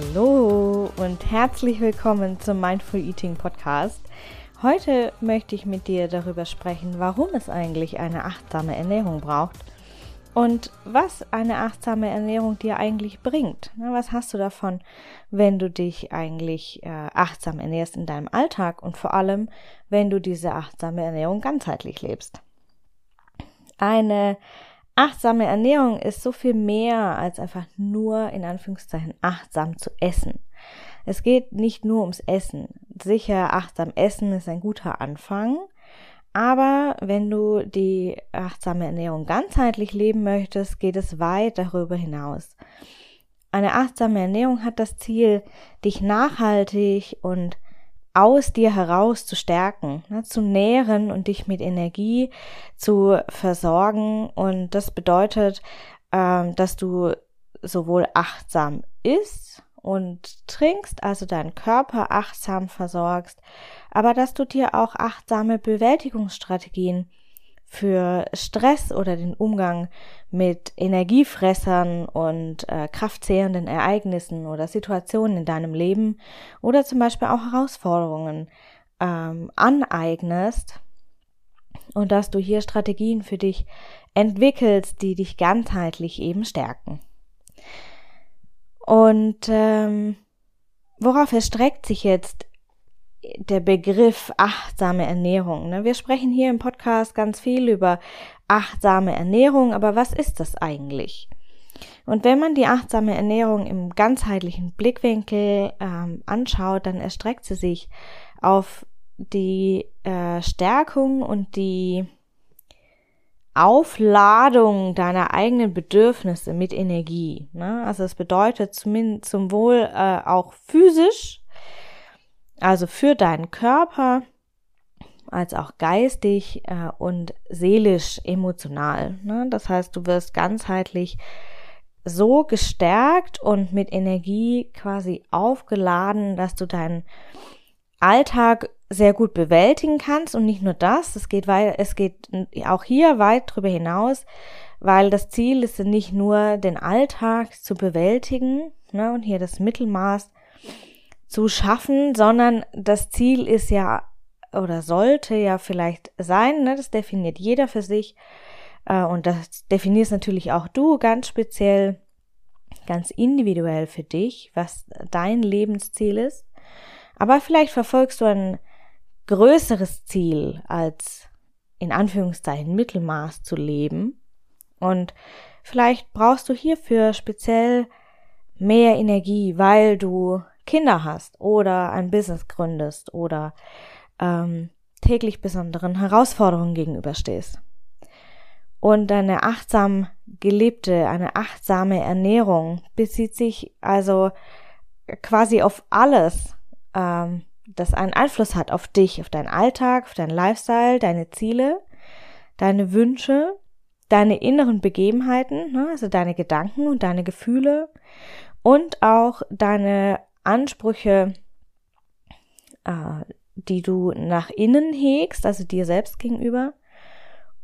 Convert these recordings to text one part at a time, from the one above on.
Hallo und herzlich willkommen zum Mindful Eating Podcast. Heute möchte ich mit dir darüber sprechen, warum es eigentlich eine achtsame Ernährung braucht und was eine achtsame Ernährung dir eigentlich bringt. Was hast du davon, wenn du dich eigentlich äh, achtsam ernährst in deinem Alltag und vor allem, wenn du diese achtsame Ernährung ganzheitlich lebst? Eine achtsame Ernährung ist so viel mehr als einfach nur in Anführungszeichen achtsam zu essen. Es geht nicht nur ums Essen. Sicher, achtsam essen ist ein guter Anfang. Aber wenn du die achtsame Ernährung ganzheitlich leben möchtest, geht es weit darüber hinaus. Eine achtsame Ernährung hat das Ziel, dich nachhaltig und aus dir heraus zu stärken, ne, zu nähren und dich mit Energie zu versorgen. Und das bedeutet, ähm, dass du sowohl achtsam isst und trinkst, also deinen Körper achtsam versorgst, aber dass du dir auch achtsame Bewältigungsstrategien für Stress oder den Umgang mit Energiefressern und äh, kraftzehrenden Ereignissen oder Situationen in deinem Leben oder zum Beispiel auch Herausforderungen ähm, aneignest und dass du hier Strategien für dich entwickelst, die dich ganzheitlich eben stärken. Und ähm, worauf erstreckt sich jetzt der Begriff achtsame Ernährung. Ne? Wir sprechen hier im Podcast ganz viel über achtsame Ernährung, aber was ist das eigentlich? Und wenn man die achtsame Ernährung im ganzheitlichen Blickwinkel ähm, anschaut, dann erstreckt sie sich auf die äh, Stärkung und die Aufladung deiner eigenen Bedürfnisse mit Energie. Ne? Also es bedeutet zumindest zum Wohl äh, auch physisch also für deinen Körper als auch geistig äh, und seelisch emotional. Ne? Das heißt, du wirst ganzheitlich so gestärkt und mit Energie quasi aufgeladen, dass du deinen Alltag sehr gut bewältigen kannst und nicht nur das, es geht weit, es geht auch hier weit darüber hinaus, weil das Ziel ist nicht nur den Alltag zu bewältigen ne, und hier das Mittelmaß zu schaffen, sondern das Ziel ist ja oder sollte ja vielleicht sein, ne, das definiert jeder für sich äh, und das definierst natürlich auch du ganz speziell, ganz individuell für dich, was dein Lebensziel ist. Aber vielleicht verfolgst du ein größeres Ziel als in Anführungszeichen Mittelmaß zu leben und vielleicht brauchst du hierfür speziell mehr Energie, weil du Kinder hast oder ein Business gründest oder ähm, täglich besonderen Herausforderungen gegenüberstehst. Und eine achtsam gelebte, eine achtsame Ernährung bezieht sich also quasi auf alles, ähm, das einen Einfluss hat auf dich, auf deinen Alltag, auf deinen Lifestyle, deine Ziele, deine Wünsche, deine inneren Begebenheiten, ne, also deine Gedanken und deine Gefühle und auch deine Ansprüche, äh, die du nach innen hegst, also dir selbst gegenüber,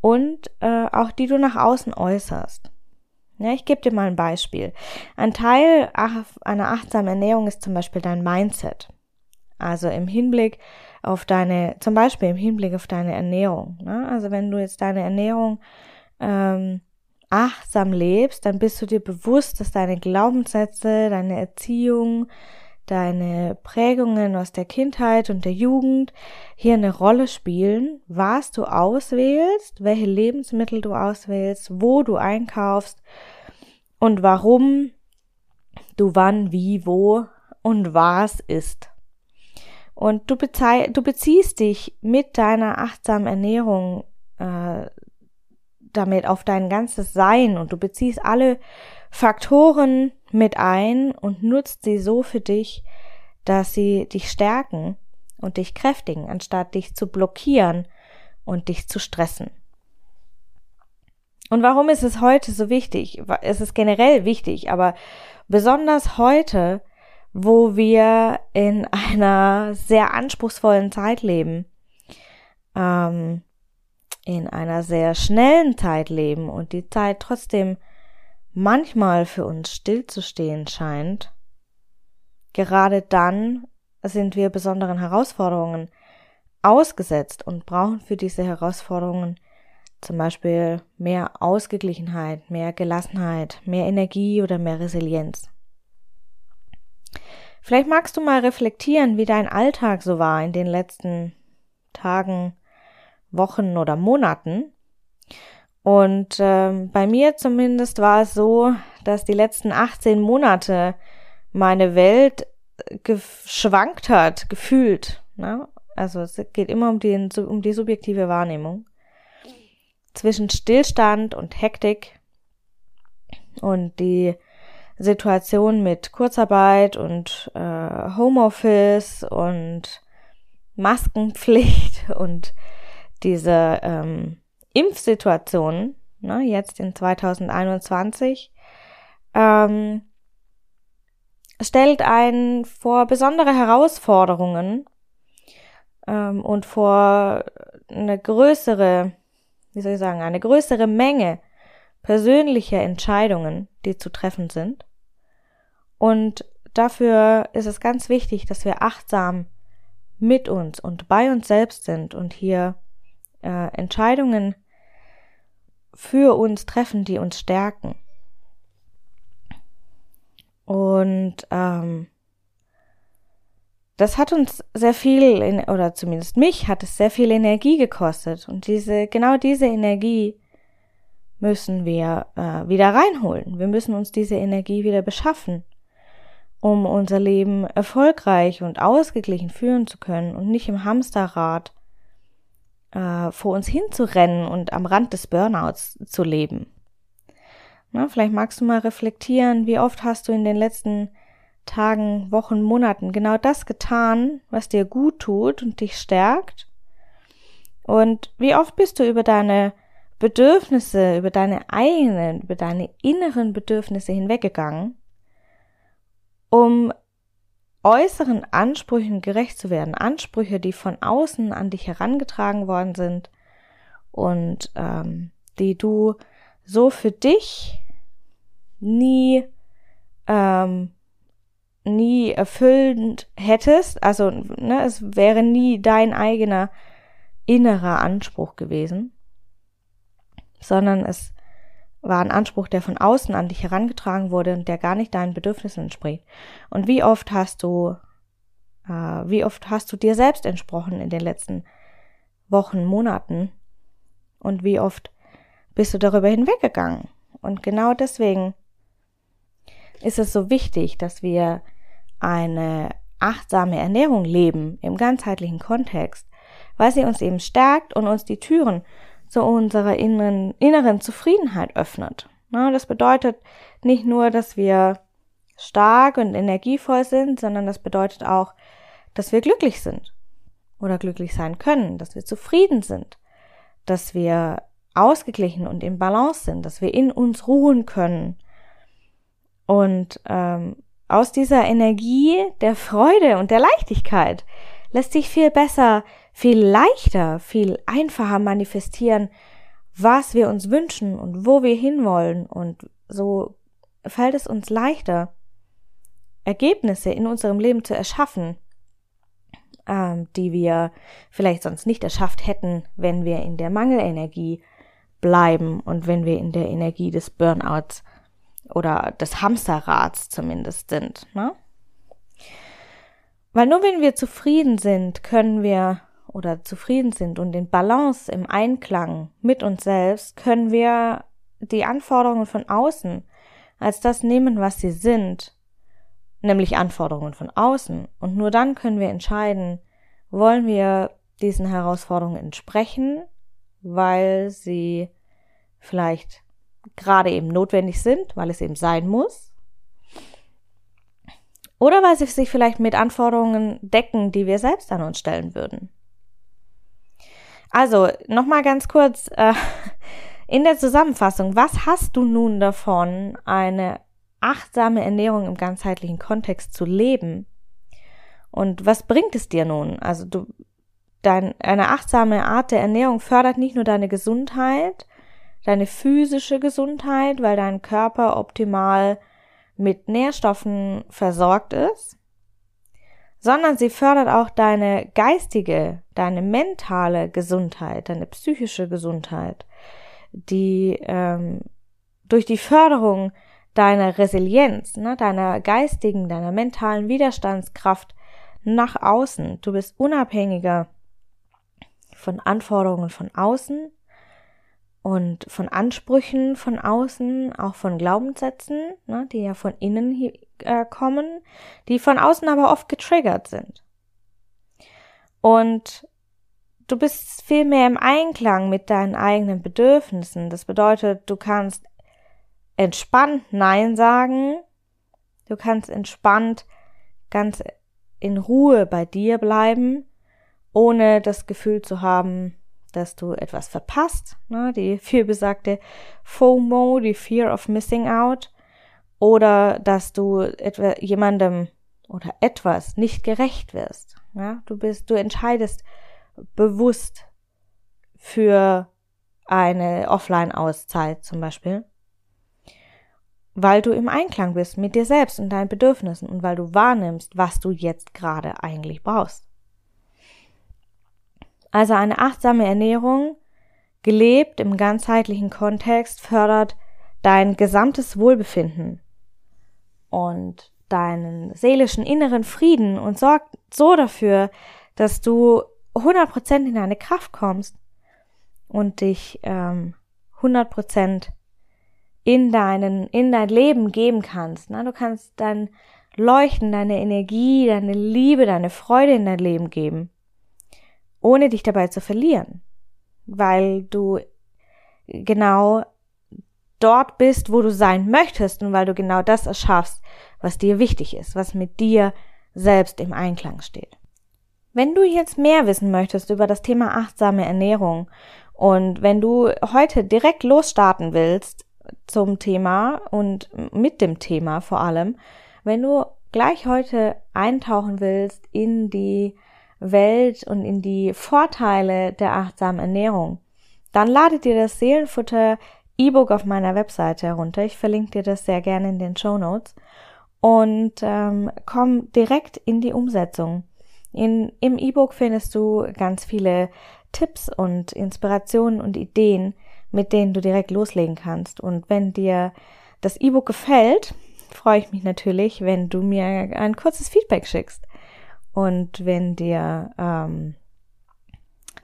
und äh, auch die du nach außen äußerst. Ja, ich gebe dir mal ein Beispiel. Ein Teil einer achtsamen Ernährung ist zum Beispiel dein Mindset. Also im Hinblick auf deine, zum Beispiel im Hinblick auf deine Ernährung. Ne? Also wenn du jetzt deine Ernährung ähm, achtsam lebst, dann bist du dir bewusst, dass deine Glaubenssätze, deine Erziehung, deine Prägungen aus der Kindheit und der Jugend hier eine Rolle spielen, was du auswählst, welche Lebensmittel du auswählst, wo du einkaufst und warum du wann, wie, wo und was isst. Und du, du beziehst dich mit deiner achtsamen Ernährung äh, damit auf dein ganzes Sein und du beziehst alle Faktoren mit ein und nutzt sie so für dich, dass sie dich stärken und dich kräftigen, anstatt dich zu blockieren und dich zu stressen. Und warum ist es heute so wichtig? Es ist generell wichtig, aber besonders heute, wo wir in einer sehr anspruchsvollen Zeit leben, ähm, in einer sehr schnellen Zeit leben und die Zeit trotzdem manchmal für uns stillzustehen scheint, gerade dann sind wir besonderen Herausforderungen ausgesetzt und brauchen für diese Herausforderungen zum Beispiel mehr Ausgeglichenheit, mehr Gelassenheit, mehr Energie oder mehr Resilienz. Vielleicht magst du mal reflektieren, wie dein Alltag so war in den letzten Tagen, Wochen oder Monaten. Und ähm, bei mir zumindest war es so, dass die letzten 18 Monate meine Welt geschwankt hat, gefühlt. Ne? Also es geht immer um die, um die subjektive Wahrnehmung. Zwischen Stillstand und Hektik und die Situation mit Kurzarbeit und äh, Homeoffice und Maskenpflicht und diese ähm, Impfsituation, ne, jetzt in 2021, ähm, stellt einen vor besondere Herausforderungen ähm, und vor eine größere, wie soll ich sagen, eine größere Menge persönlicher Entscheidungen, die zu treffen sind. Und dafür ist es ganz wichtig, dass wir achtsam mit uns und bei uns selbst sind und hier äh, Entscheidungen für uns treffen, die uns stärken. Und ähm, das hat uns sehr viel, in, oder zumindest mich hat es sehr viel Energie gekostet. Und diese, genau diese Energie müssen wir äh, wieder reinholen. Wir müssen uns diese Energie wieder beschaffen, um unser Leben erfolgreich und ausgeglichen führen zu können und nicht im Hamsterrad äh, vor uns hinzurennen und am Rand des Burnouts zu leben. Na, vielleicht magst du mal reflektieren, wie oft hast du in den letzten Tagen, Wochen, Monaten genau das getan, was dir gut tut und dich stärkt? Und wie oft bist du über deine Bedürfnisse, über deine eigenen, über deine inneren Bedürfnisse hinweggegangen, um äußeren Ansprüchen gerecht zu werden, Ansprüche, die von außen an dich herangetragen worden sind und ähm, die du so für dich nie, ähm, nie erfüllend hättest, also ne, es wäre nie dein eigener innerer Anspruch gewesen, sondern es war ein Anspruch, der von außen an dich herangetragen wurde und der gar nicht deinen Bedürfnissen entspricht. Und wie oft hast du, äh, wie oft hast du dir selbst entsprochen in den letzten Wochen, Monaten? Und wie oft bist du darüber hinweggegangen? Und genau deswegen ist es so wichtig, dass wir eine achtsame Ernährung leben im ganzheitlichen Kontext, weil sie uns eben stärkt und uns die Türen zu unserer inneren, inneren Zufriedenheit öffnet. das bedeutet nicht nur, dass wir stark und energievoll sind, sondern das bedeutet auch, dass wir glücklich sind oder glücklich sein können, dass wir zufrieden sind, dass wir ausgeglichen und im Balance sind, dass wir in uns ruhen können, und ähm, aus dieser Energie der Freude und der Leichtigkeit lässt sich viel besser, viel leichter, viel einfacher manifestieren, was wir uns wünschen und wo wir hinwollen. Und so fällt es uns leichter, Ergebnisse in unserem Leben zu erschaffen, ähm, die wir vielleicht sonst nicht erschafft hätten, wenn wir in der Mangelenergie bleiben und wenn wir in der Energie des Burnouts oder des Hamsterrads zumindest sind. Ne? Weil nur wenn wir zufrieden sind, können wir oder zufrieden sind und in Balance, im Einklang mit uns selbst, können wir die Anforderungen von außen als das nehmen, was sie sind, nämlich Anforderungen von außen. Und nur dann können wir entscheiden, wollen wir diesen Herausforderungen entsprechen, weil sie vielleicht gerade eben notwendig sind, weil es eben sein muss? Oder weil sie sich vielleicht mit Anforderungen decken, die wir selbst an uns stellen würden. Also, nochmal ganz kurz äh, in der Zusammenfassung. Was hast du nun davon, eine achtsame Ernährung im ganzheitlichen Kontext zu leben? Und was bringt es dir nun? Also, du, dein, eine achtsame Art der Ernährung fördert nicht nur deine Gesundheit, deine physische Gesundheit, weil dein Körper optimal mit Nährstoffen versorgt ist, sondern sie fördert auch deine geistige, deine mentale Gesundheit, deine psychische Gesundheit, die ähm, durch die Förderung deiner Resilienz, ne, deiner geistigen, deiner mentalen Widerstandskraft nach außen. Du bist unabhängiger von Anforderungen von außen und von Ansprüchen von außen, auch von Glaubenssätzen, ne, die ja von innen äh, kommen, die von außen aber oft getriggert sind. Und du bist viel mehr im Einklang mit deinen eigenen Bedürfnissen. Das bedeutet, du kannst entspannt Nein sagen, du kannst entspannt ganz in Ruhe bei dir bleiben, ohne das Gefühl zu haben, dass du etwas verpasst, ne? die vielbesagte FOMO, die Fear of Missing Out, oder dass du etwa jemandem oder etwas nicht gerecht wirst. Ja? Du bist, du entscheidest bewusst für eine Offline-Auszeit zum Beispiel, weil du im Einklang bist mit dir selbst und deinen Bedürfnissen und weil du wahrnimmst, was du jetzt gerade eigentlich brauchst. Also eine achtsame Ernährung, gelebt im ganzheitlichen Kontext, fördert dein gesamtes Wohlbefinden und deinen seelischen inneren Frieden und sorgt so dafür, dass du 100% in deine Kraft kommst und dich ähm, 100% in deinen in dein Leben geben kannst. Na, du kannst dein Leuchten, deine Energie, deine Liebe, deine Freude in dein Leben geben ohne dich dabei zu verlieren, weil du genau dort bist, wo du sein möchtest und weil du genau das erschaffst, was dir wichtig ist, was mit dir selbst im Einklang steht. Wenn du jetzt mehr wissen möchtest über das Thema achtsame Ernährung und wenn du heute direkt losstarten willst zum Thema und mit dem Thema vor allem, wenn du gleich heute eintauchen willst in die Welt und in die Vorteile der achtsamen Ernährung, dann lade dir das Seelenfutter E-Book auf meiner Webseite herunter. Ich verlinke dir das sehr gerne in den Show Notes und ähm, komm direkt in die Umsetzung. In, Im E-Book findest du ganz viele Tipps und Inspirationen und Ideen, mit denen du direkt loslegen kannst. Und wenn dir das E-Book gefällt, freue ich mich natürlich, wenn du mir ein kurzes Feedback schickst. Und wenn dir ähm,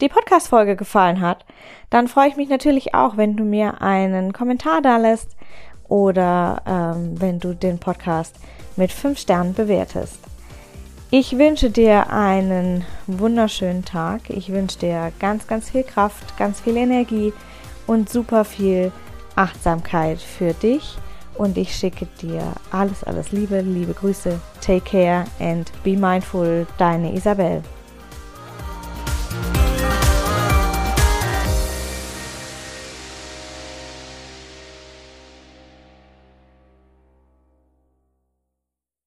die Podcast-Folge gefallen hat, dann freue ich mich natürlich auch, wenn du mir einen Kommentar da lässt oder ähm, wenn du den Podcast mit fünf Sternen bewertest. Ich wünsche dir einen wunderschönen Tag. Ich wünsche dir ganz, ganz viel Kraft, ganz viel Energie und super viel Achtsamkeit für dich und ich schicke dir alles, alles Liebe, liebe Grüße. Take care and be mindful, deine Isabel.